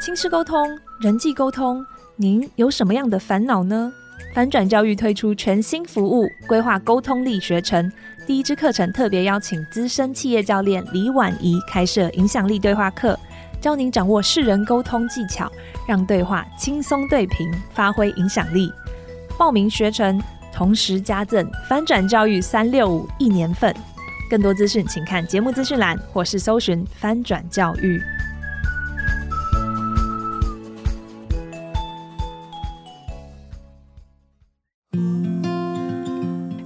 亲师沟通、人际沟通，您有什么样的烦恼呢？翻转教育推出全新服务——规划沟通力学程。第一支课程特别邀请资深企业教练李婉仪开设影响力对话课，教您掌握识人沟通技巧，让对话轻松对平，发挥影响力。报名学程，同时加赠翻转教育三六五一年份。更多资讯，请看节目资讯栏或是搜寻翻转教育。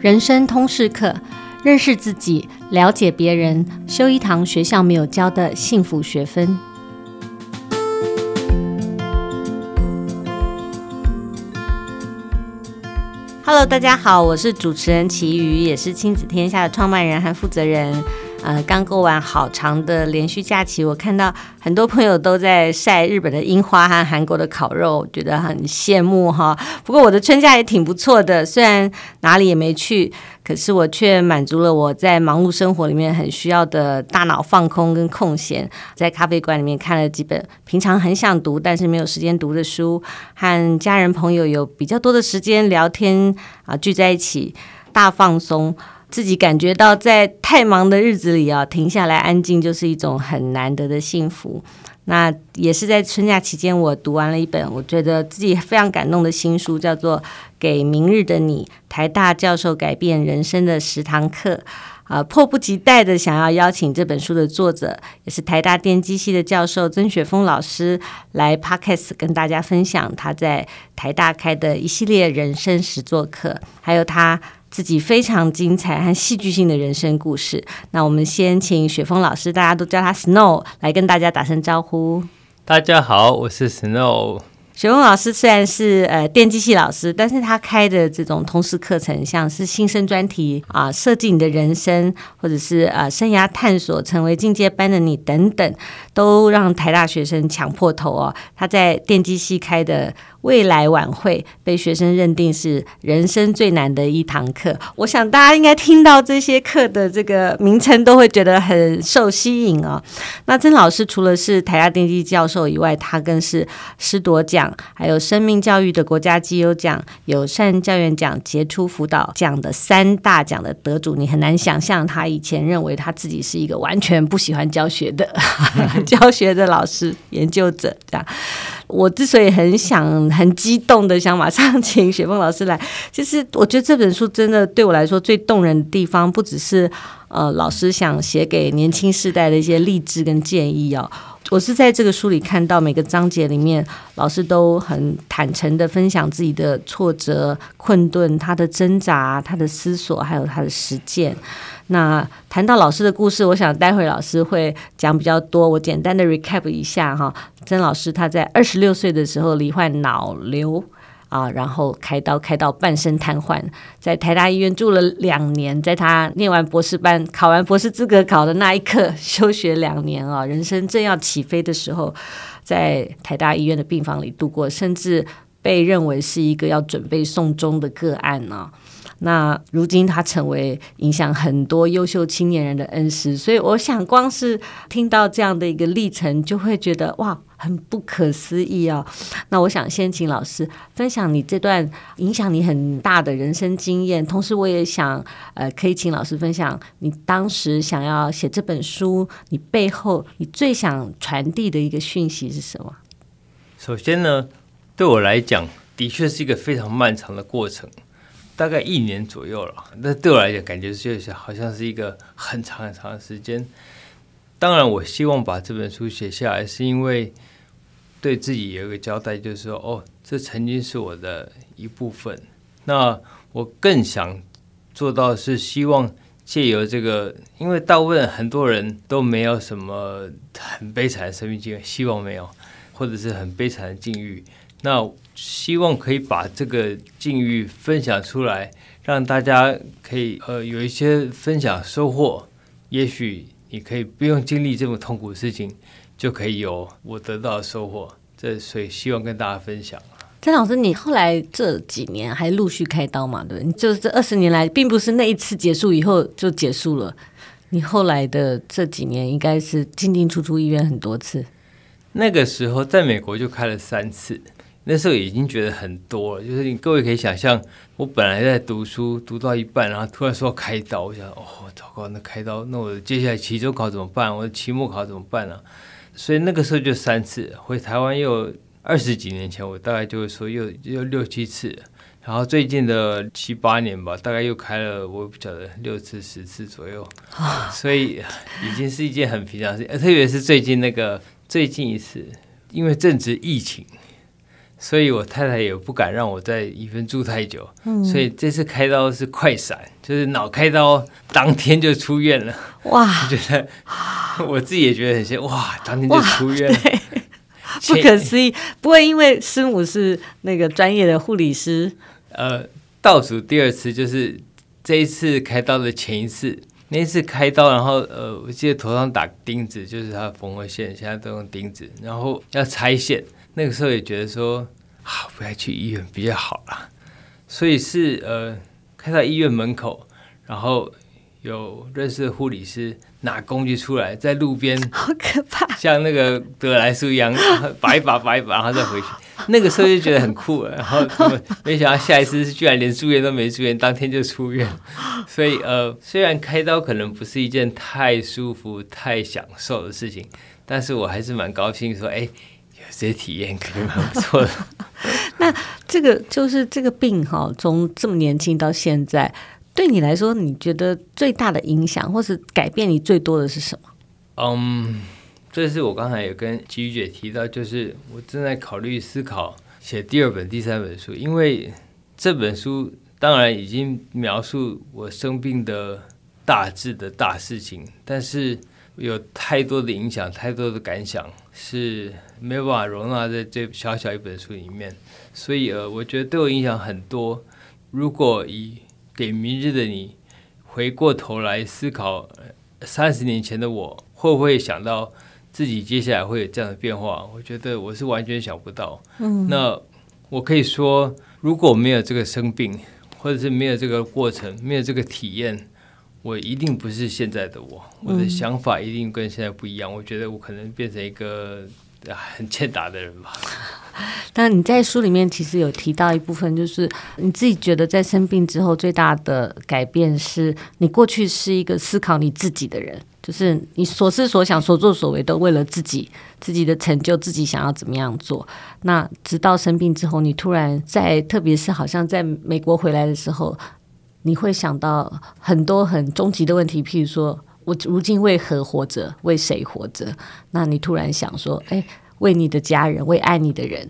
人生通识课，认识自己，了解别人，修一堂学校没有教的幸福学分。Hello，大家好，我是主持人齐瑜，也是亲子天下的创办人和负责人。呃，刚过完好长的连续假期，我看到很多朋友都在晒日本的樱花和韩国的烤肉，觉得很羡慕哈。不过我的春假也挺不错的，虽然哪里也没去，可是我却满足了我在忙碌生活里面很需要的大脑放空跟空闲。在咖啡馆里面看了几本平常很想读但是没有时间读的书，和家人朋友有比较多的时间聊天啊，聚在一起大放松。自己感觉到在太忙的日子里啊，停下来安静就是一种很难得的幸福。那也是在春假期间，我读完了一本我觉得自己非常感动的新书，叫做《给明日的你：台大教授改变人生的十堂课》。啊，迫不及待的想要邀请这本书的作者，也是台大电机系的教授曾雪峰老师来 Podcast 跟大家分享他在台大开的一系列人生实作课，还有他。自己非常精彩和戏剧性的人生故事。那我们先请雪峰老师，大家都叫他 Snow，来跟大家打声招呼。大家好，我是 Snow。雪峰老师虽然是呃电机系老师，但是他开的这种通识课程，像是新生专题啊、呃，设计你的人生，或者是呃生涯探索，成为进阶班的你等等，都让台大学生抢破头哦。他在电机系开的。未来晚会被学生认定是人生最难的一堂课。我想大家应该听到这些课的这个名称，都会觉得很受吸引哦。那曾老师除了是台大电机教授以外，他更是师铎奖，还有生命教育的国家绩优奖、友善教员奖、杰出辅导奖的三大奖的得主。你很难想象，他以前认为他自己是一个完全不喜欢教学的 教学的老师研究者这样。我之所以很想、很激动的想马上请雪峰老师来，其实我觉得这本书真的对我来说最动人的地方，不只是呃老师想写给年轻世代的一些励志跟建议哦。我是在这个书里看到每个章节里面，老师都很坦诚的分享自己的挫折、困顿、他的挣扎、他的思索，还有他的实践。那谈到老师的故事，我想待会老师会讲比较多。我简单的 recap 一下哈，曾老师他在二十六岁的时候罹患脑瘤啊，然后开刀开到半身瘫痪，在台大医院住了两年。在他念完博士班、考完博士资格考的那一刻，休学两年啊，人生正要起飞的时候，在台大医院的病房里度过，甚至被认为是一个要准备送终的个案呢。那如今他成为影响很多优秀青年人的恩师，所以我想光是听到这样的一个历程，就会觉得哇，很不可思议啊！那我想先请老师分享你这段影响你很大的人生经验，同时我也想呃，可以请老师分享你当时想要写这本书，你背后你最想传递的一个讯息是什么？首先呢，对我来讲，的确是一个非常漫长的过程。大概一年左右了，那对我来讲，感觉就是好像是一个很长很长的时间。当然，我希望把这本书写下来，是因为对自己有一个交代，就是说，哦，这曾经是我的一部分。那我更想做到是，希望借由这个，因为大部分很多人都没有什么很悲惨的生命经验，希望没有，或者是很悲惨的境遇。那希望可以把这个境遇分享出来，让大家可以呃有一些分享收获。也许你可以不用经历这么痛苦的事情，就可以有我得到的收获。这所以希望跟大家分享。曾老师，你后来这几年还陆续开刀嘛？对，你就是这二十年来，并不是那一次结束以后就结束了。你后来的这几年，应该是进进出出医院很多次。那个时候在美国就开了三次，那时候已经觉得很多了。就是你各位可以想象，我本来在读书读到一半，然后突然说开刀，我想哦，糟糕，那开刀，那我接下来期中考怎么办？我的期末考怎么办呢、啊？所以那个时候就三次，回台湾又二十几年前，我大概就会说又又六七次。然后最近的七八年吧，大概又开了，我不晓得六次十次左右，所以已经是一件很平常的事情。特别是最近那个最近一次，因为正值疫情，所以我太太也不敢让我在医院住太久，嗯，所以这次开刀是快闪，就是脑开刀当天就出院了。哇，我觉得我自己也觉得很像，哇，当天就出院了，不可思议。不会因为师母是那个专业的护理师。呃，倒数第二次就是这一次开刀的前一次，那一次开刀，然后呃，我记得头上打钉子，就是他缝合线，现在都用钉子，然后要拆线，那个时候也觉得说，啊，不要去医院比较好啦，所以是呃，开到医院门口，然后有认识的护理师拿工具出来，在路边，好可怕，像那个得来速一样，拔一拔，拔一拔，然后再回去。那个时候就觉得很酷，然后没想到下一次居然连住院都没住院，当天就出院。所以呃，虽然开刀可能不是一件太舒服、太享受的事情，但是我还是蛮高兴说，哎，有这些体验肯定蛮不错的。那这个就是这个病哈，从这么年轻到现在，对你来说，你觉得最大的影响或是改变你最多的是什么？嗯。Um, 这是我刚才有跟吉瑜姐提到，就是我正在考虑思考写第二本、第三本书，因为这本书当然已经描述我生病的大致的大事情，但是有太多的影响、太多的感想是没有办法容纳在这小小一本书里面，所以呃，我觉得对我影响很多。如果以给明日的你回过头来思考三十年前的我，会不会想到？自己接下来会有这样的变化，我觉得我是完全想不到。嗯，那我可以说，如果没有这个生病，或者是没有这个过程，没有这个体验，我一定不是现在的我。我的想法一定跟现在不一样。我觉得我可能变成一个很欠打的人吧。但你在书里面其实有提到一部分，就是你自己觉得在生病之后最大的改变是你过去是一个思考你自己的人。就是你所思所想、所作所为都为了自己、自己的成就、自己想要怎么样做。那直到生病之后，你突然在，特别是好像在美国回来的时候，你会想到很多很终极的问题，譬如说我如今为何活着？为谁活着？那你突然想说，哎，为你的家人，为爱你的人，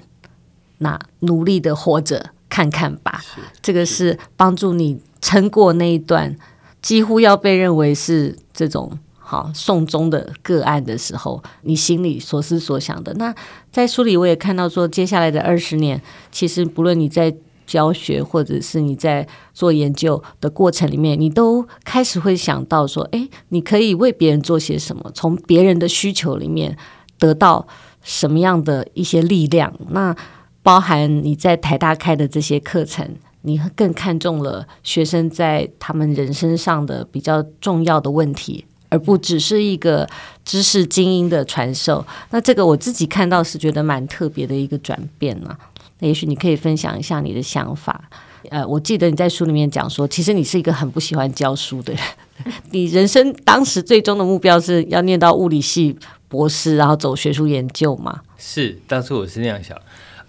那努力的活着看看吧。这个是帮助你撑过那一段几乎要被认为是这种。好，送终的个案的时候，你心里所思所想的。那在书里我也看到说，接下来的二十年，其实不论你在教学或者是你在做研究的过程里面，你都开始会想到说，诶，你可以为别人做些什么？从别人的需求里面得到什么样的一些力量？那包含你在台大开的这些课程，你更看重了学生在他们人生上的比较重要的问题。而不只是一个知识精英的传授，那这个我自己看到是觉得蛮特别的一个转变呢。那也许你可以分享一下你的想法。呃，我记得你在书里面讲说，其实你是一个很不喜欢教书的人，你人生当时最终的目标是要念到物理系博士，然后走学术研究吗？是，当初我是那样想。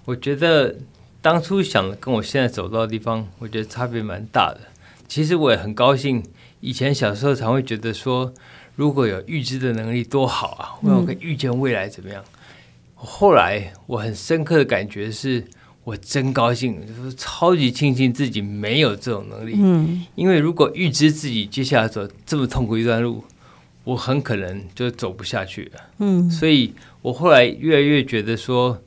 我觉得当初想的跟我现在走到的地方，我觉得差别蛮大的。其实我也很高兴。以前小时候常会觉得说，如果有预知的能力多好啊！我可以预见未来怎么样。后来我很深刻的感觉是，我真高兴，就是超级庆幸自己没有这种能力。嗯，因为如果预知自己接下来走这么痛苦一段路，我很可能就走不下去了。嗯，所以我后来越来越觉得说，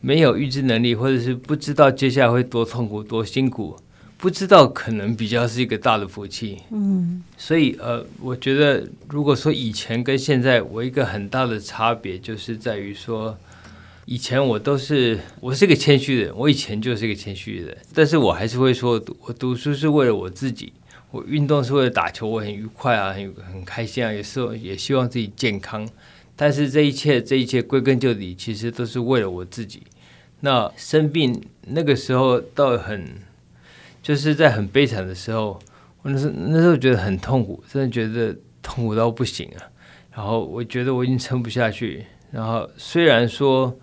没有预知能力，或者是不知道接下来会多痛苦、多辛苦。不知道可能比较是一个大的福气，嗯，所以呃，我觉得如果说以前跟现在，我一个很大的差别就是在于说，以前我都是我是个谦虚的人，我以前就是一个谦虚的人，但是我还是会说，我读书是为了我自己，我运动是为了打球，我很愉快啊，很很开心啊，也是也希望自己健康，但是这一切，这一切归根究底，其实都是为了我自己。那生病那个时候，到很就是在很悲惨的时候，我那时那时候觉得很痛苦，真的觉得痛苦到不行啊。然后我觉得我已经撑不下去。然后虽然说，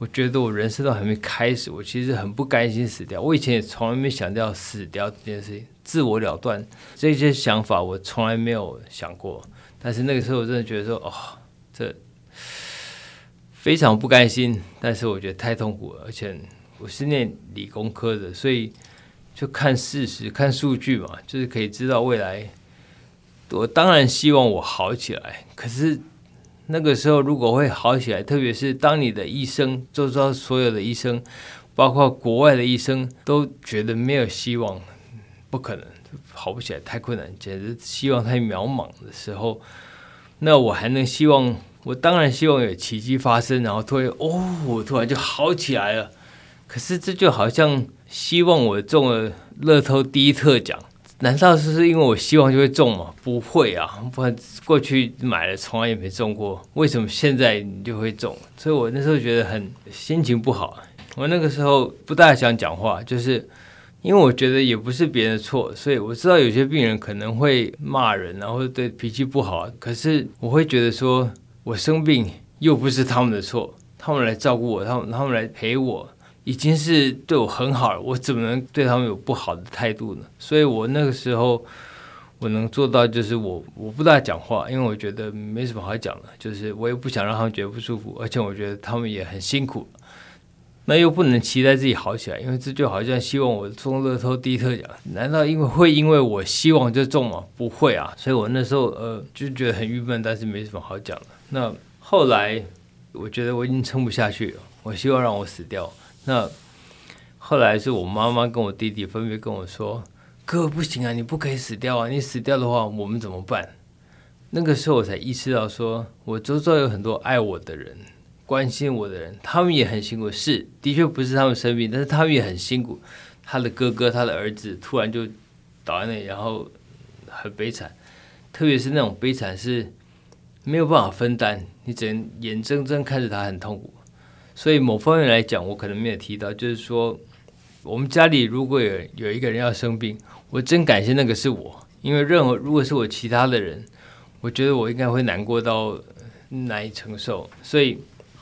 我觉得我人生都还没开始，我其实很不甘心死掉。我以前也从来没想到死掉这件事情，自我了断这些想法，我从来没有想过。但是那个时候，我真的觉得说，哦。这非常不甘心，但是我觉得太痛苦了，而且我是念理工科的，所以就看事实、看数据嘛，就是可以知道未来。我当然希望我好起来，可是那个时候如果会好起来，特别是当你的医生，周遭所有的医生，包括国外的医生，都觉得没有希望，不可能，好不起来，太困难，简直希望太渺茫的时候，那我还能希望？我当然希望有奇迹发生，然后突然哦，我突然就好起来了。可是这就好像希望我中了乐透第一特奖，难道是因为我希望就会中吗？不会啊，不然过去买了从来也没中过，为什么现在你就会中？所以我那时候觉得很心情不好。我那个时候不大想讲话，就是因为我觉得也不是别人的错，所以我知道有些病人可能会骂人，然后对脾气不好，可是我会觉得说。我生病又不是他们的错，他们来照顾我，他们他们来陪我，已经是对我很好了，我怎么能对他们有不好的态度呢？所以我那个时候我能做到就是我我不大讲话，因为我觉得没什么好讲的，就是我也不想让他们觉得不舒服，而且我觉得他们也很辛苦，那又不能期待自己好起来，因为这就好像希望我中乐透第一特奖，难道因为会因为我希望就中吗？不会啊，所以我那时候呃就觉得很郁闷，但是没什么好讲的。那后来，我觉得我已经撑不下去了。我希望让我死掉。那后来是我妈妈跟我弟弟分别跟我说：“哥，不行啊，你不可以死掉啊！你死掉的话，我们怎么办？”那个时候我才意识到说，我周遭有很多爱我的人、关心我的人，他们也很辛苦。是，的确不是他们生病，但是他们也很辛苦。他的哥哥、他的儿子突然就倒在那里，然后很悲惨。特别是那种悲惨是。没有办法分担，你只能眼睁睁看着他很痛苦。所以某方面来讲，我可能没有提到，就是说，我们家里如果有有一个人要生病，我真感谢那个是我，因为任何如果是我其他的人，我觉得我应该会难过到难以承受。所以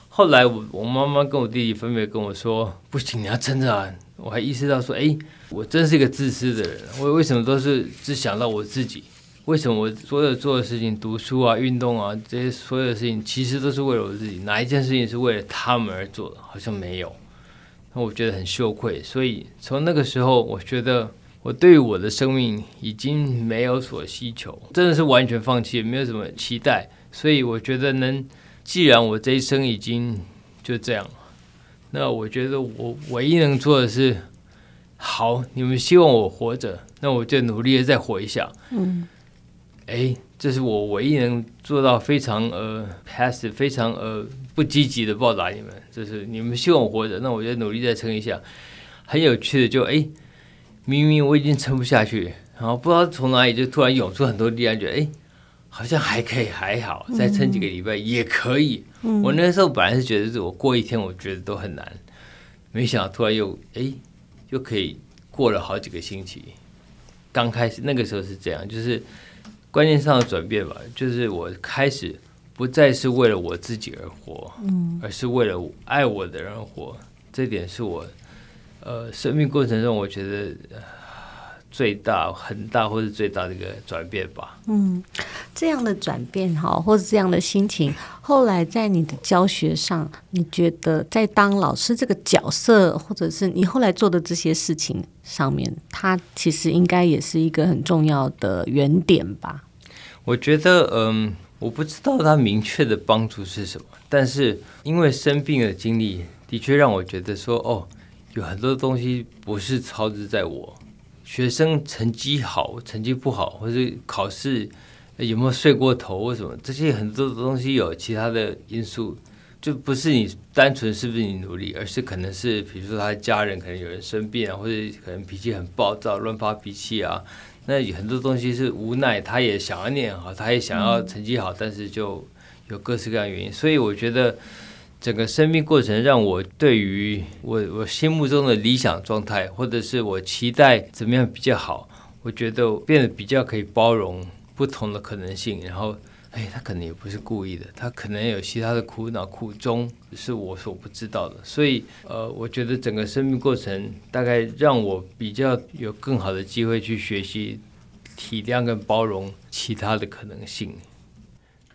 后来我我妈妈跟我弟弟分别跟我说：“不行，你要撑着啊！”我还意识到说：“哎，我真是一个自私的人，我为什么都是只想到我自己？”为什么我所有做的事情，读书啊、运动啊这些所有的事情，其实都是为了我自己？哪一件事情是为了他们而做的？好像没有。那我觉得很羞愧。所以从那个时候，我觉得我对于我的生命已经没有所需求，真的是完全放弃，也没有什么期待。所以我觉得能，既然我这一生已经就这样，那我觉得我唯一能做的是，好，你们希望我活着，那我就努力的再活一下。嗯。哎，这是我唯一能做到非常呃 passive 非常呃不积极的报答你们。就是你们希望我活着，那我就努力再撑一下。很有趣的就，就哎，明明我已经撑不下去，然后不知道从哪里就突然涌出很多力量，觉得哎，好像还可以，还好，再撑几个礼拜也可以。我那时候本来是觉得，是我过一天我觉得都很难，没想到突然又哎，又可以过了好几个星期。刚开始那个时候是这样，就是。观念上的转变吧，就是我开始不再是为了我自己而活，嗯，而是为了爱我的人而活。这点是我，呃，生命过程中我觉得最大、很大或是最大的一个转变吧。嗯，这样的转变哈，或者这样的心情，后来在你的教学上，你觉得在当老师这个角色，或者是你后来做的这些事情上面，它其实应该也是一个很重要的原点吧？我觉得，嗯，我不知道它明确的帮助是什么，但是因为生病的经历，的确让我觉得说，哦，有很多东西不是操之在我。学生成绩好，成绩不好，或者考试有没有睡过头，或什么这些很多东西有其他的因素。就不是你单纯是不是你努力，而是可能是比如说他家人可能有人生病啊，或者可能脾气很暴躁，乱发脾气啊。那有很多东西是无奈，他也想要念好，他也想要成绩好，但是就有各式各样的原因。所以我觉得整个生命过程让我对于我我心目中的理想状态，或者是我期待怎么样比较好，我觉得变得比较可以包容不同的可能性，然后。哎，他可能也不是故意的，他可能有其他的苦恼苦衷，是我所不知道的。所以，呃，我觉得整个生命过程大概让我比较有更好的机会去学习体谅跟包容其他的可能性。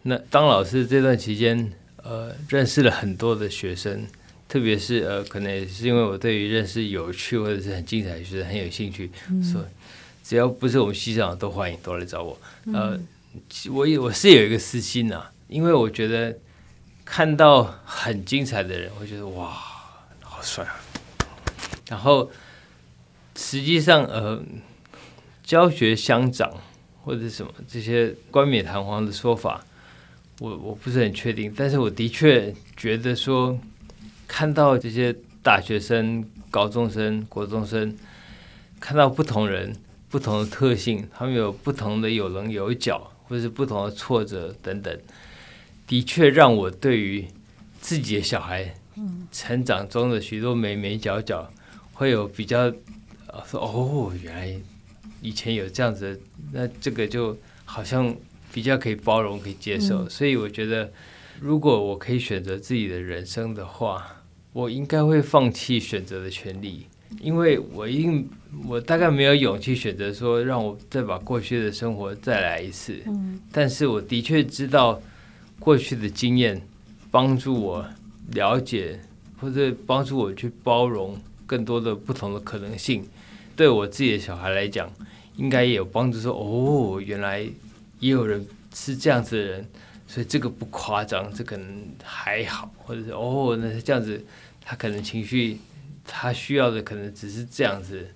那当老师这段期间，呃，认识了很多的学生，特别是呃，可能也是因为我对于认识有趣或者是很精彩的学生很有兴趣，嗯、所以只要不是我们系上都欢迎都来找我，呃。嗯我有我是有一个私心呐、因为我觉得看到很精彩的人，我觉得哇，好帅啊！然后实际上，呃，教学相长或者什么这些冠冕堂皇的说法，我我不是很确定。但是我的确觉得说，看到这些大学生、高中生、国中生，看到不同人、不同的特性，他们有不同的有棱有角。或是不同的挫折等等，的确让我对于自己的小孩成长中的许多眉眉角角，会有比较说哦，原来以前有这样子，那这个就好像比较可以包容、可以接受。所以我觉得，如果我可以选择自己的人生的话，我应该会放弃选择的权利。因为我一定，我大概没有勇气选择说让我再把过去的生活再来一次。嗯，但是我的确知道过去的经验帮助我了解，或者帮助我去包容更多的不同的可能性。对我自己的小孩来讲，应该也有帮助说。说哦，原来也有人是这样子的人，所以这个不夸张，这可能还好，或者是哦，那是这样子，他可能情绪。他需要的可能只是这样子，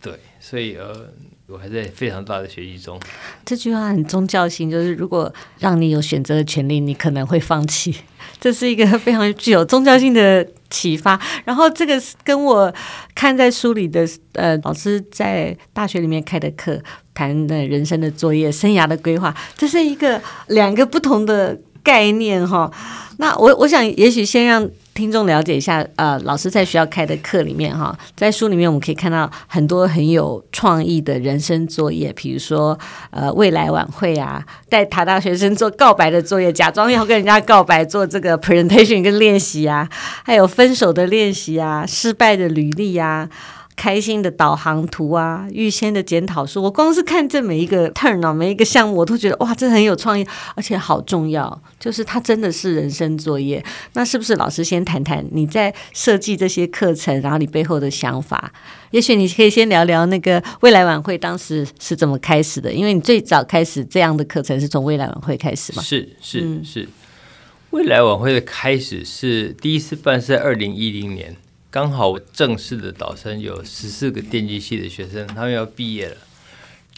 对，所以呃，我还在非常大的学习中。这句话很宗教性，就是如果让你有选择的权利，你可能会放弃。这是一个非常具有宗教性的启发。然后这个跟我看在书里的呃，老师在大学里面开的课，谈的人生的作业、生涯的规划，这是一个两个不同的概念哈。那我我想，也许先让。听众了解一下，呃，老师在学校开的课里面，哈，在书里面我们可以看到很多很有创意的人生作业，比如说，呃，未来晚会啊，带台大学生做告白的作业，假装要跟人家告白，做这个 presentation 跟练习啊，还有分手的练习啊，失败的履历啊。开心的导航图啊，预先的检讨书，我光是看这每一个 turn 啊，每一个项目，我都觉得哇，这很有创意，而且好重要。就是它真的是人生作业。那是不是老师先谈谈你在设计这些课程，然后你背后的想法？也许你可以先聊聊那个未来晚会当时是怎么开始的，因为你最早开始这样的课程是从未来晚会开始嘛？是是、是，未来晚会的开始是第一次办是在二零一零年。刚好正式的导生有十四个电机系的学生，他们要毕业了。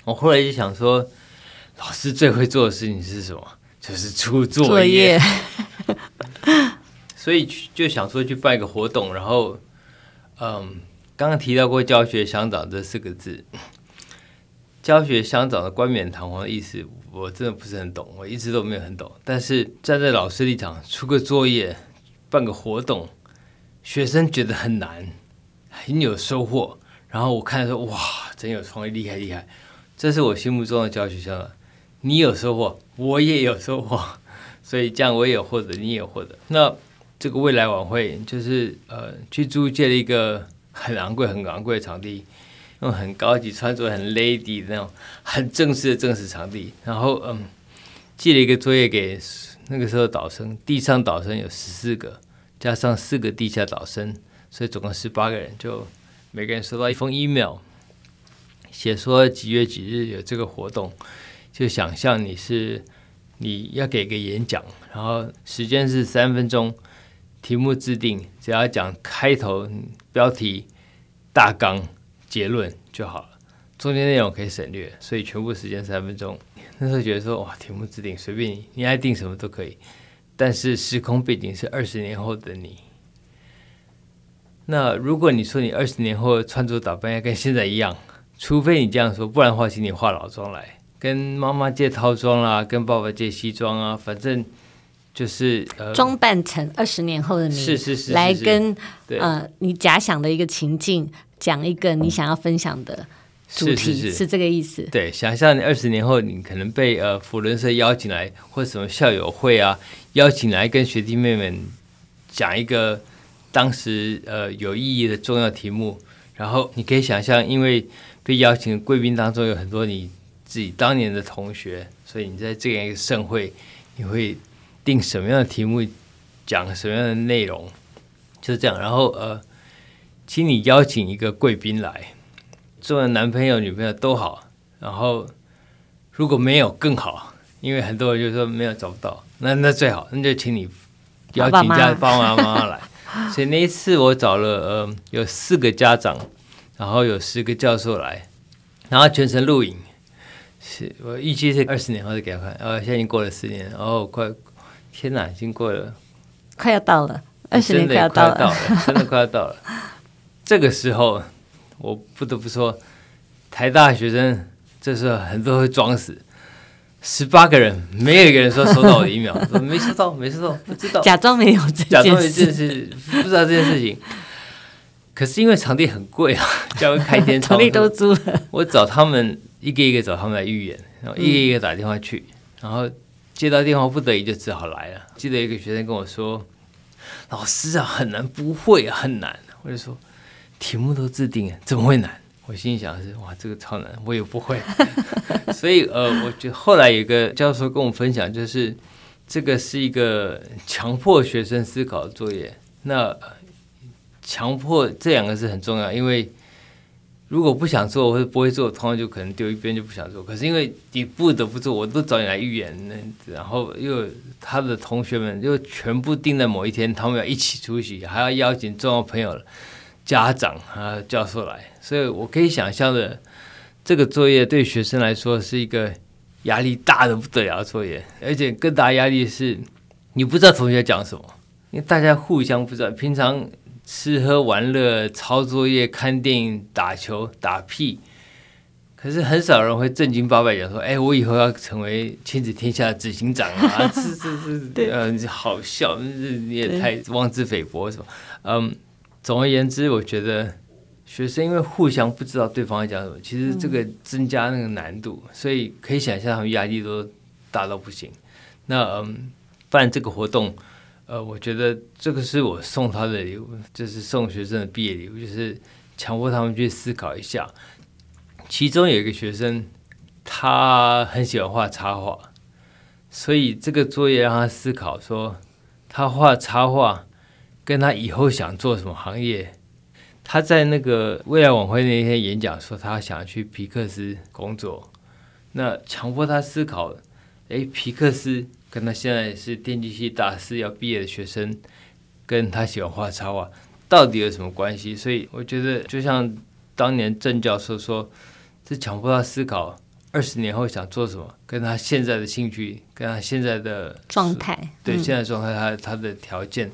我后来就想说，老师最会做的事情是什么？就是出作业。作业 所以就想说去办一个活动，然后，嗯，刚刚提到过“教学相长”这四个字，“教学相长”的冠冕堂皇的意思，我真的不是很懂，我一直都没有很懂。但是站在老师立场，出个作业，办个活动。学生觉得很难，很有收获。然后我看说，哇，真有创意，厉害厉害！这是我心目中的教学相长。你有收获，我也有收获，所以这样我也有获得，你也有获得。那这个未来晚会就是呃，去租借了一个很昂贵、很昂贵的场地，用很高级、穿着很 lady 的那种很正式的正式场地。然后嗯，寄了一个作业给那个时候导生，地上导生有十四个。加上四个地下导生，所以总共十八个人，就每个人收到一封 email，写说几月几日有这个活动，就想象你是你要给个演讲，然后时间是三分钟，题目制定，只要讲开头、标题、大纲、结论就好了，中间内容可以省略，所以全部时间三分钟。那时候觉得说哇，题目制定随便你，你爱定什么都可以。但是时空背景是二十年后的你。那如果你说你二十年后穿着打扮要跟现在一样，除非你这样说，不然的话，请你化老妆来，跟妈妈借套装啦，跟爸爸借西装啊，反正就是呃，装扮成二十年后的你，是是是，是，来跟呃你假想的一个情境，讲一个你想要分享的主题，是，是，是，是这个意思。对，想象你二十年后，你可能被呃辅仁社邀请来，或者什么校友会啊邀请来，跟学弟妹们讲一个当时呃有意义的重要题目。然后你可以想象，因为被邀请的贵宾当中有很多你自己当年的同学，所以你在这样一个盛会，你会定什么样的题目，讲什么样的内容，就是这样。然后呃，请你邀请一个贵宾来，做的男朋友、女朋友都好。然后如果没有更好，因为很多人就说没有找不到，那那最好，那就请你邀请家爸爸妈妈来。所以那一次我找了呃有四个家长，然后有十个教授来，然后全程录影。是我预计是二十年后再给他看，呃，现在已经过了十年，哦，快，天哪，已经过了，快要到了，二十年快要到了，真的快要到了。这个时候，我不得不说，台大学生这时候很多会装死。十八个人，没有一个人说收到我的 email，说没收到，没收到，不知道，假装没有这件事，假装没这件事，不知道这件事情。可是因为场地很贵啊，教会开天窗，场地都租了。我找他们一个一个找他们来预演，然后一个一个打电话去，嗯、然后接到电话不得已就只好来了。记得一个学生跟我说：“老师啊，很难，不会啊，很难。”我就说：“题目都制定了，怎么会难？”我心里想的是：“哇，这个超难，我也不会。”所以呃，我觉得后来有一个教授跟我分享，就是这个是一个强迫学生思考的作业。那强迫这两个是很重要，因为如果不想做或者不会做，通常就可能丢一边就不想做。可是因为你不得不做，我都找你来预演，然后又他的同学们又全部定在某一天，他们要一起出席，还要邀请重要朋友、家长啊、教授来，所以我可以想象的。这个作业对学生来说是一个压力大的不得了的作业，而且更大压力是，你不知道同学讲什么，因为大家互相不知道。平常吃喝玩乐、抄作业、看电影、打球、打屁，可是很少人会正经八百讲说：“哎，我以后要成为亲子天下的执行长啊！” 是是是，对，嗯，好笑，你也太妄自菲薄是吧？嗯，总而言之，我觉得。学生因为互相不知道对方在讲什么，其实这个增加那个难度，嗯、所以可以想象他们压力都大到不行。那嗯，办这个活动，呃，我觉得这个是我送他的礼物，就是送学生的毕业礼物，就是强迫他们去思考一下。其中有一个学生，他很喜欢画插画，所以这个作业让他思考说，他画插画跟他以后想做什么行业。他在那个未来晚会那一天演讲说，他想去皮克斯工作。那强迫他思考，诶，皮克斯跟他现在是电机系大四要毕业的学生，跟他喜欢画插画，到底有什么关系？所以我觉得，就像当年郑教授说，这强迫他思考二十年后想做什么，跟他现在的兴趣，跟他现在的状态，对，现在状态，他他的条件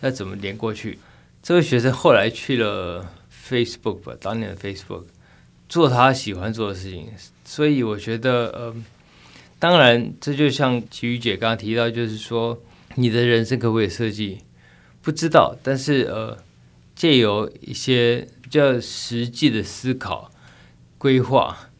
要怎么连过去？这位学生后来去了 Facebook 吧，当年的 Facebook，做他喜欢做的事情。所以我觉得，呃，当然，这就像琦瑜姐刚刚提到，就是说，你的人生可不可以设计？不知道，但是呃，借由一些比较实际的思考、规划，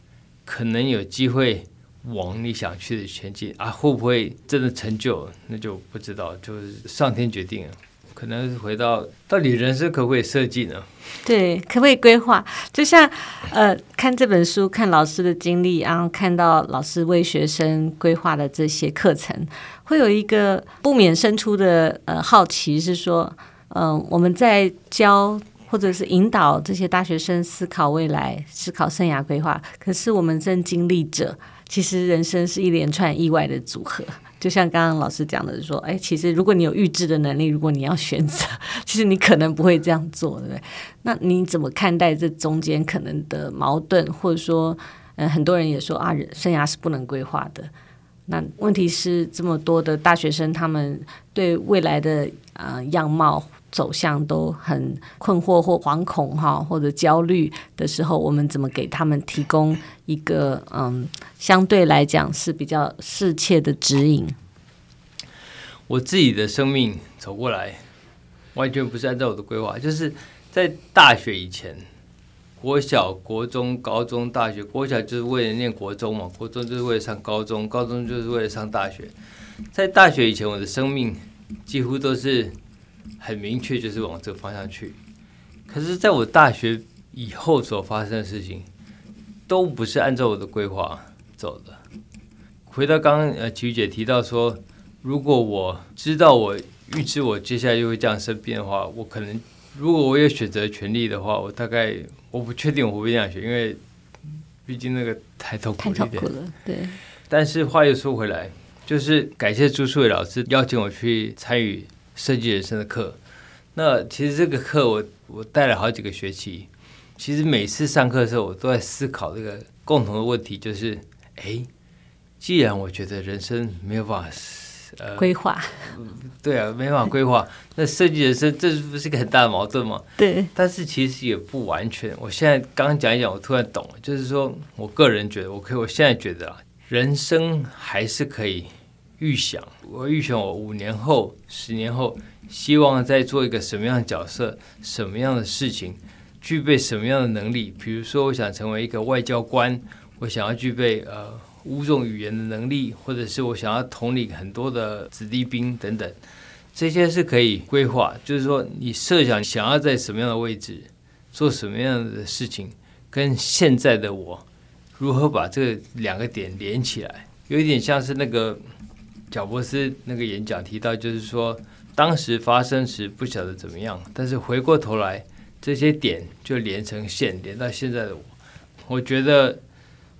可能有机会往你想去的前进啊。会不会真的成就？那就不知道，就是上天决定了。可能是回到到底人生可不可以设计呢？对，可不可以规划？就像呃，看这本书，看老师的经历，然后看到老师为学生规划的这些课程，会有一个不免生出的呃好奇，是说，嗯、我们在教或者是引导这些大学生思考未来、思考生涯规划，可是我们正经历着，其实人生是一连串意外的组合。就像刚刚老师讲的说，哎，其实如果你有预知的能力，如果你要选择，其实你可能不会这样做，对不对？那你怎么看待这中间可能的矛盾，或者说，嗯，很多人也说啊，人生涯是不能规划的。那问题是，这么多的大学生，他们对未来的啊样貌。走向都很困惑或惶恐哈，或者焦虑的时候，我们怎么给他们提供一个嗯，相对来讲是比较适切的指引？我自己的生命走过来，完全不是按照我的规划。就是在大学以前，国小、国中、高中、大学，国小就是为了念国中嘛，国中就是为了上高中，高中就是为了上大学。在大学以前，我的生命几乎都是很明确，就是往这个方向去。可是，在我大学以后所发生的事情，都不是按照我的规划走的。回到刚刚呃，琦瑜姐提到说，如果我知道我预知我接下来就会这样生病的话，我可能如果我有选择权利的话，我大概我不确定我会不会这样选，因为毕竟那个太痛苦一点。太痛苦了，对。但是话又说回来，就是感谢朱树伟老师邀请我去参与设计人生的课。那其实这个课我我带了好几个学期，其实每次上课的时候，我都在思考这个共同的问题，就是哎。既然我觉得人生没有办法呃规划，对啊，没办法规划，那设计人生这不是一个很大的矛盾吗？对。但是其实也不完全。我现在刚刚讲一讲，我突然懂了，就是说我个人觉得，我可以，我现在觉得啊，人生还是可以预想。我预想我五年后、十年后，希望在做一个什么样的角色、什么样的事情，具备什么样的能力。比如说，我想成为一个外交官，我想要具备呃。五种语言的能力，或者是我想要统领很多的子弟兵等等，这些是可以规划。就是说，你设想想要在什么样的位置做什么样的事情，跟现在的我如何把这两个点连起来，有一点像是那个贾伯斯那个演讲提到，就是说当时发生时不晓得怎么样，但是回过头来这些点就连成线，连到现在的我。我觉得。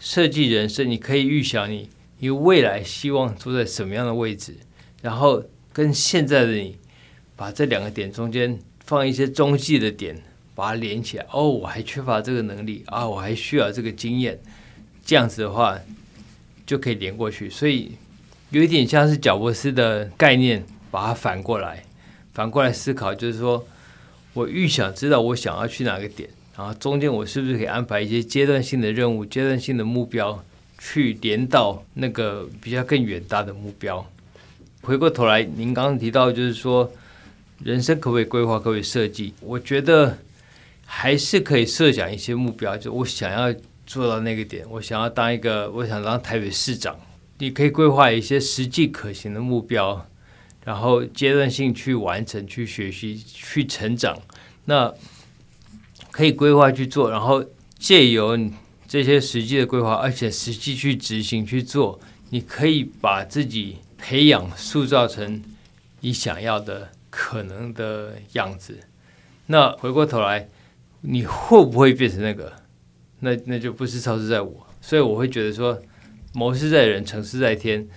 设计人生，你可以预想你你未来希望坐在什么样的位置，然后跟现在的你把这两个点中间放一些中继的点，把它连起来。哦，我还缺乏这个能力啊，我还需要这个经验，这样子的话就可以连过去。所以有一点像是贾伯斯的概念，把它反过来，反过来思考，就是说我预想知道我想要去哪个点。然后中间我是不是可以安排一些阶段性的任务、阶段性的目标，去连到那个比较更远大的目标？回过头来，您刚刚提到就是说，人生可不可以规划，可不可以设计？我觉得还是可以设想一些目标，就我想要做到那个点，我想要当一个，我想当台北市长，你可以规划一些实际可行的目标，然后阶段性去完成、去学习、去成长。那可以规划去做，然后借由这些实际的规划，而且实际去执行去做，你可以把自己培养、塑造成你想要的可能的样子。那回过头来，你会不会变成那个？那那就不是操之在我。所以我会觉得说，谋事在人，成事在天。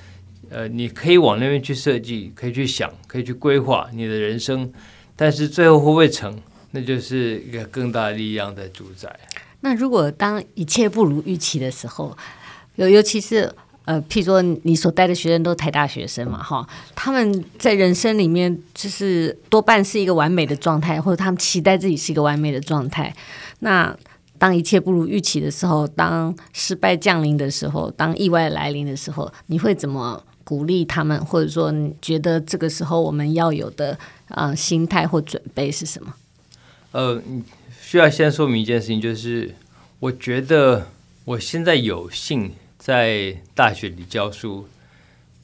呃，你可以往那边去设计，可以去想，可以去规划你的人生，但是最后会不会成？那就是一个更大力量的主宰。那如果当一切不如预期的时候，尤尤其是呃，譬如说你所带的学生都是台大学生嘛，哈，他们在人生里面就是多半是一个完美的状态，或者他们期待自己是一个完美的状态。那当一切不如预期的时候，当失败降临的时候，当意外来临的时候，你会怎么鼓励他们，或者说你觉得这个时候我们要有的啊、心态或准备是什么？呃，需要先说明一件事情，就是我觉得我现在有幸在大学里教书，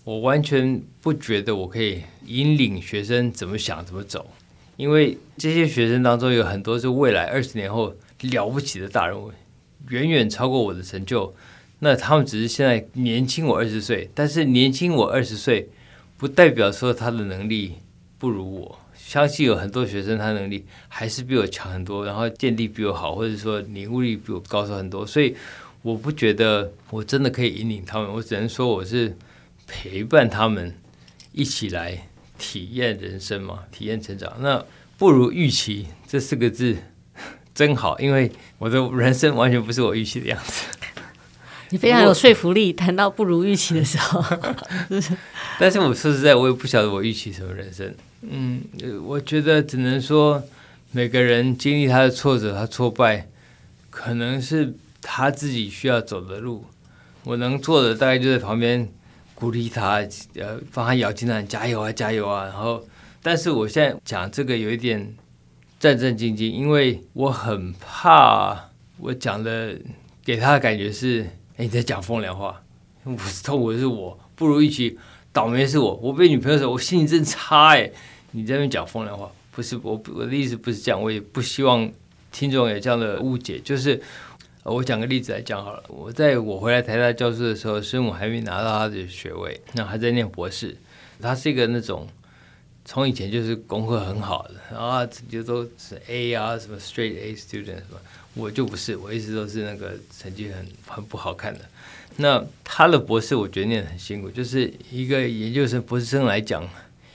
我完全不觉得我可以引领学生怎么想怎么走，因为这些学生当中有很多是未来二十年后了不起的大人物，远远超过我的成就。那他们只是现在年轻我二十岁，但是年轻我二十岁，不代表说他的能力不如我。相信有很多学生，他能力还是比我强很多，然后见地比我好，或者说领悟力比我高出很多，所以我不觉得我真的可以引领他们，我只能说我是陪伴他们一起来体验人生嘛，体验成长。那不如预期这四个字真好，因为我的人生完全不是我预期的样子。你非常有说服力，谈到不如预期的时候，但是我说实在，我也不晓得我预期什么人生。嗯，我觉得只能说，每个人经历他的挫折、他挫败，可能是他自己需要走的路。我能做的大概就在旁边鼓励他，呃，帮他咬金蛋，加油啊，加油啊。然后，但是我现在讲这个有一点战战兢兢，因为我很怕我讲的给他的感觉是，哎，你在讲风凉话，我是痛苦的是我，不如一起倒霉是我，我被女朋友说，我心情真差哎，你在那边讲风凉话，不是我我的意思不是这样，我也不希望听众有这样的误解，就是。我讲个例子来讲好了。我在我回来台大教书的时候，师母还没拿到他的学位，那还在念博士。他是一个那种从以前就是功课很好的，然后就都是 A 啊，什么 straight A student 什么。我就不是，我一直都是那个成绩很很不好看的。那他的博士我觉得念得很辛苦，就是一个研究生、博士生来讲，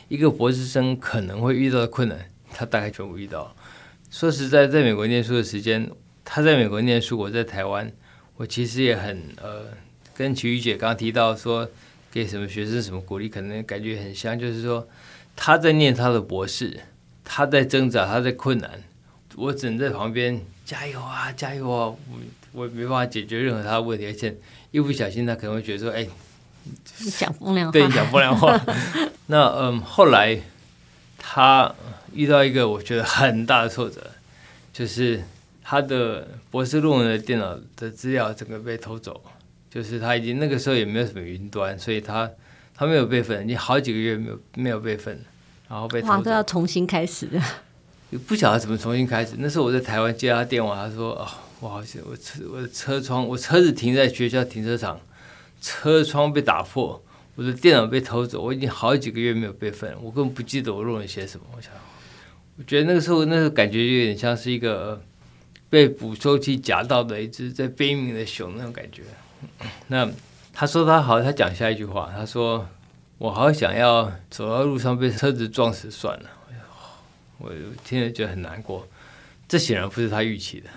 一个博士生可能会遇到的困难，他大概全部遇到。说实在，在美国念书的时间。他在美国念书，我在台湾，我其实也很呃，跟齐宇姐刚刚提到说，给什么学生什么鼓励，可能感觉很像，就是说他在念他的博士，他在挣扎，他在困难，我只能在旁边加油啊，加油啊，我我没办法解决任何他的问题，而且一不小心他可能会觉得说，哎，你讲风凉话，对，你讲风凉话。那嗯，后来他遇到一个我觉得很大的挫折，就是。他的博士论文的电脑的资料整个被偷走，就是他已经那个时候也没有什么云端，所以他他没有备份，已经好几个月没有没有备份，然后被偷走。哇，都要重新开始。不晓得怎么重新开始。那时候我在台湾接他电话，他说：“哦，我好像我车我的车窗，我车子停在学校停车场，车窗被打破，我的电脑被偷走，我已经好几个月没有备份，我根本不记得我论文写什么。”我想，我觉得那个时候那个感觉就有点像是一个。被捕兽器夹到的一只在悲鸣的熊那种感觉。那他说他好，他讲下一句话，他说我好想要走到路上被车子撞死算了。我听了觉得很难过，这显然不是他预期的。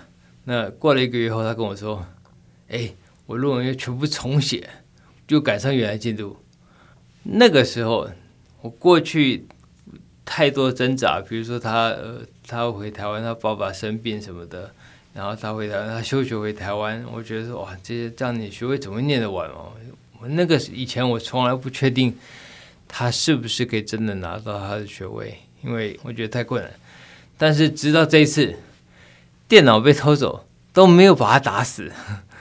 那过了一个月后，他跟我说：“哎，我论文要全部重写，就赶上原来进度。”那个时候，我过去太多挣扎，比如说他呃，他回台湾，他爸爸生病什么的。然后他回台湾，他休学回台湾，我觉得说哇，这些这样你学位怎么念得完哦？我那个以前我从来不确定他是不是可以真的拿到他的学位，因为我觉得太困难。但是直到这一次，电脑被偷走都没有把他打死，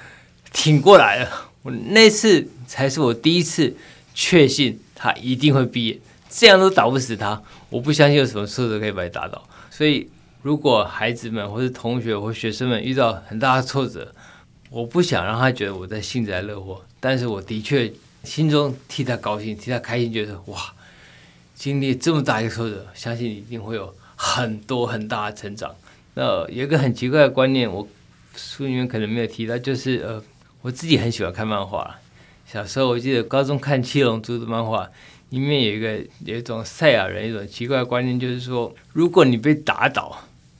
挺过来了。我那次才是我第一次确信他一定会毕业，这样都打不死他，我不相信有什么挫折可以把他打倒。所以。如果孩子们或是同学或学生们遇到很大的挫折，我不想让他觉得我在幸灾乐祸，但是我的确心中替他高兴，替他开心，觉得哇，经历这么大一个挫折，相信一定会有很多很大的成长。那有一个很奇怪的观念，我书里面可能没有提到，就是呃，我自己很喜欢看漫画，小时候我记得高中看《七龙珠》的漫画。里面有一个有一种赛亚人一种奇怪的观念，就是说，如果你被打倒，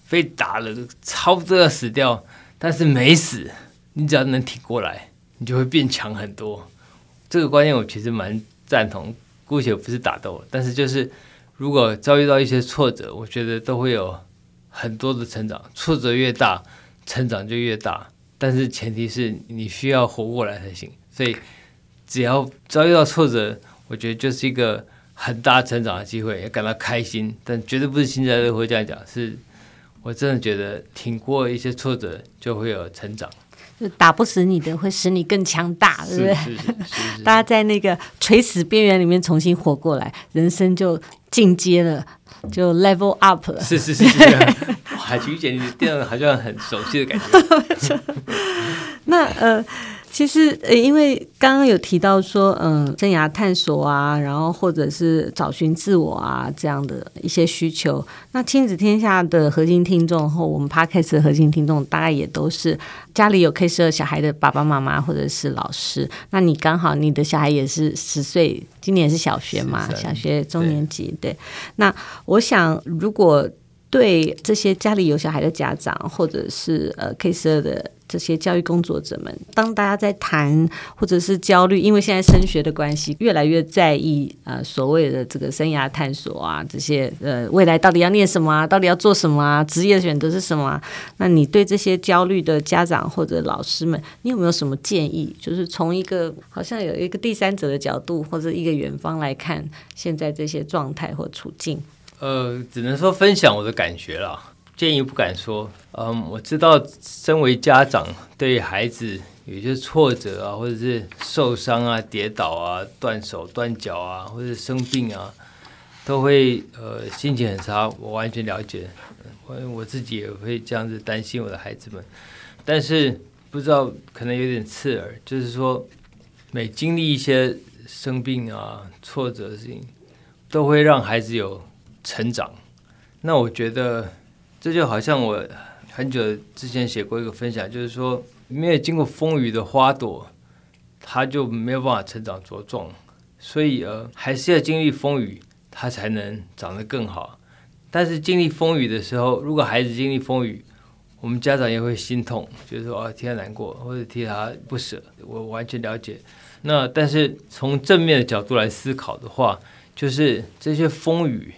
被打了差不多要死掉，但是没死，你只要能挺过来，你就会变强很多。这个观念我其实蛮赞同，姑且不是打斗，但是就是如果遭遇到一些挫折，我觉得都会有很多的成长。挫折越大，成长就越大，但是前提是你需要活过来才行。所以只要遭遇到挫折，我觉得就是一个很大成长的机会，也感到开心，但绝对不是幸灾乐祸这样讲。是我真的觉得挺过一些挫折，就会有成长。就打不死你的，会使你更强大，对不对？是是是是是大家在那个垂死边缘里面重新活过来，人生就进阶了，就 level up 了。是是是是。哇，齐豫姐，你这样好像很熟悉的感觉。那呃。其实，呃，因为刚刚有提到说，嗯，生涯探索啊，然后或者是找寻自我啊，这样的一些需求。那亲子天下的核心听众和我们 Podcast 的核心听众，大概也都是家里有 K 十二小孩的爸爸妈妈或者是老师。那你刚好你的小孩也是十岁，今年是小学嘛，小学中年级。对，对。那我想，如果对这些家里有小孩的家长，或者是呃 K 十二的这些教育工作者们，当大家在谈或者是焦虑，因为现在升学的关系，越来越在意呃所谓的这个生涯探索啊，这些呃未来到底要念什么啊，到底要做什么啊，职业选择是什么啊？那你对这些焦虑的家长或者老师们，你有没有什么建议？就是从一个好像有一个第三者的角度，或者一个远方来看现在这些状态或处境？呃，只能说分享我的感觉了。建议不敢说，嗯，我知道身为家长，对孩子有些挫折啊，或者是受伤啊、跌倒啊、断手断脚啊，或者生病啊，都会呃心情很差。我完全了解，我我自己也会这样子担心我的孩子们。但是不知道可能有点刺耳，就是说每经历一些生病啊、挫折的事情，都会让孩子有成长。那我觉得。这就好像我很久之前写过一个分享，就是说，没有经过风雨的花朵，它就没有办法成长茁壮。所以呃，还是要经历风雨，它才能长得更好。但是经历风雨的时候，如果孩子经历风雨，我们家长也会心痛，就是说啊，替他难过，或者替他不舍。我完全了解。那但是从正面的角度来思考的话，就是这些风雨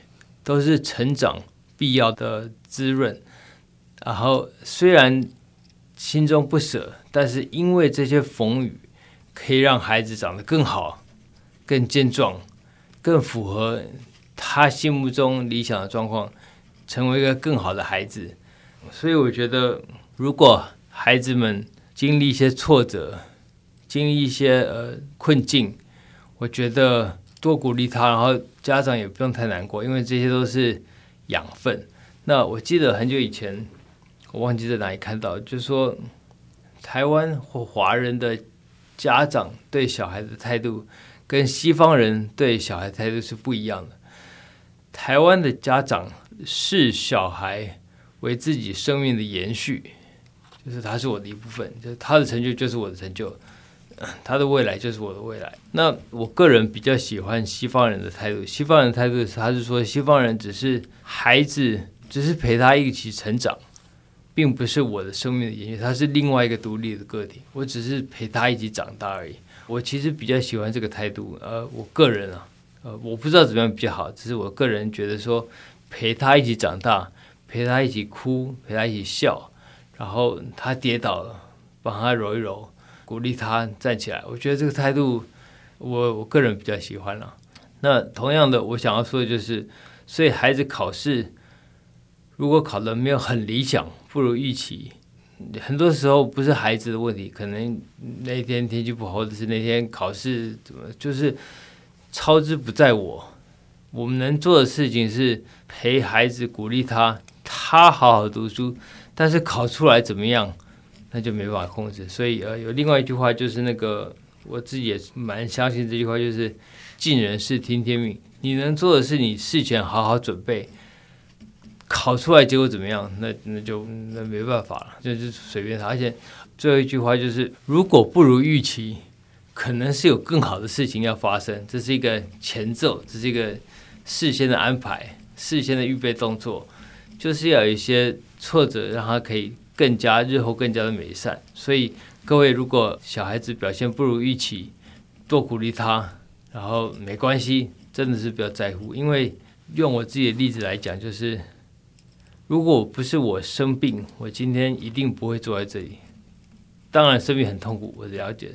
都是成长必要的滋润，然后虽然心中不舍，但是因为这些风雨，可以让孩子长得更好、更健壮、更符合他心目中理想的状况，成为一个更好的孩子。所以我觉得，如果孩子们经历一些挫折，经历一些呃困境，我觉得多鼓励他，然后家长也不用太难过，因为这些都是。养分。那我记得很久以前，我忘记在哪里看到，就是说，台湾或华人的家长对小孩的态度，跟西方人对小孩态度是不一样的。台湾的家长视小孩为自己生命的延续，就是他是我的一部分，就是他的成就就是我的成就。他的未来就是我的未来。那我个人比较喜欢西方人的态度。西方人的态度是，他是说，西方人只是孩子，只是陪他一起成长，并不是我的生命的延续。他是另外一个独立的个体，我只是陪他一起长大而已。我其实比较喜欢这个态度。呃，我个人啊，呃，我不知道怎么样比较好，只是我个人觉得说，陪他一起长大，陪他一起哭，陪他一起笑，然后他跌倒了，帮他揉一揉。鼓励他站起来，我觉得这个态度我，我个人比较喜欢了。那同样的，我想要说的就是，所以孩子考试如果考得没有很理想，不如预期，很多时候不是孩子的问题，可能那天天气不好，或者是那天考试怎么，就是操之不在我。我们能做的事情是陪孩子，鼓励他，他好好读书，但是考出来怎么样？那就没办法控制，所以呃，有另外一句话就是那个，我自己也蛮相信这句话，就是尽人事听天命。你能做的是你事前好好准备，考出来结果怎么样，那那就那没办法了，就是随便他。而且最后一句话就是，如果不如预期，可能是有更好的事情要发生，这是一个前奏，这是一个事先的安排，事先的预备动作，就是要有一些挫折，让他可以。更加日后更加的美善，所以各位如果小孩子表现不如预期，多鼓励他，然后没关系，真的是不要在乎，因为用我自己的例子来讲，就是如果不是我生病，我今天一定不会坐在这里。当然生病很痛苦，我了解，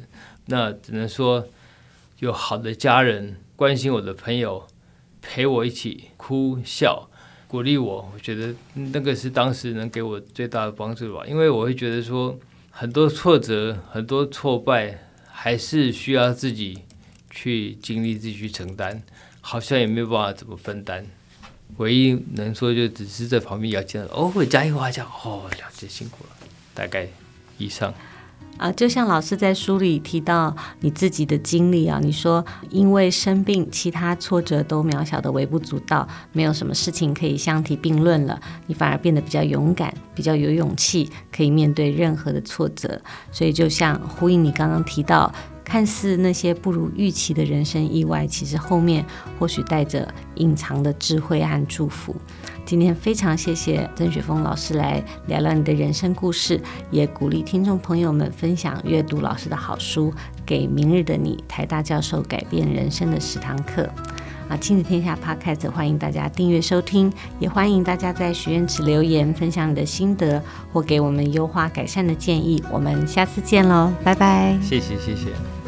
那只能说有好的家人关心我的朋友，陪我一起哭笑。鼓励我，我觉得那个是当时能给我最大的帮助吧。因为我会觉得说，很多挫折、很多挫败，还是需要自己去经历、自己去承担，好像也没有办法怎么分担。唯一能说就只是在旁边要见到，哦，会加一花讲，哦，了解辛苦了，大概以上。啊，就像老师在书里提到你自己的经历啊，你说因为生病，其他挫折都渺小的微不足道，没有什么事情可以相提并论了，你反而变得比较勇敢，比较有勇气，可以面对任何的挫折。所以就像呼应你刚刚提到，看似那些不如预期的人生意外，其实后面或许带着隐藏的智慧和祝福。今天非常谢谢曾雪峰老师来聊聊你的人生故事，也鼓励听众朋友们分享阅读老师的好书，给明日的你，台大教授改变人生的十堂课。啊，亲子天下 Podcast 欢迎大家订阅收听，也欢迎大家在许愿池留言分享你的心得或给我们优化改善的建议。我们下次见喽，拜拜。谢谢，谢谢。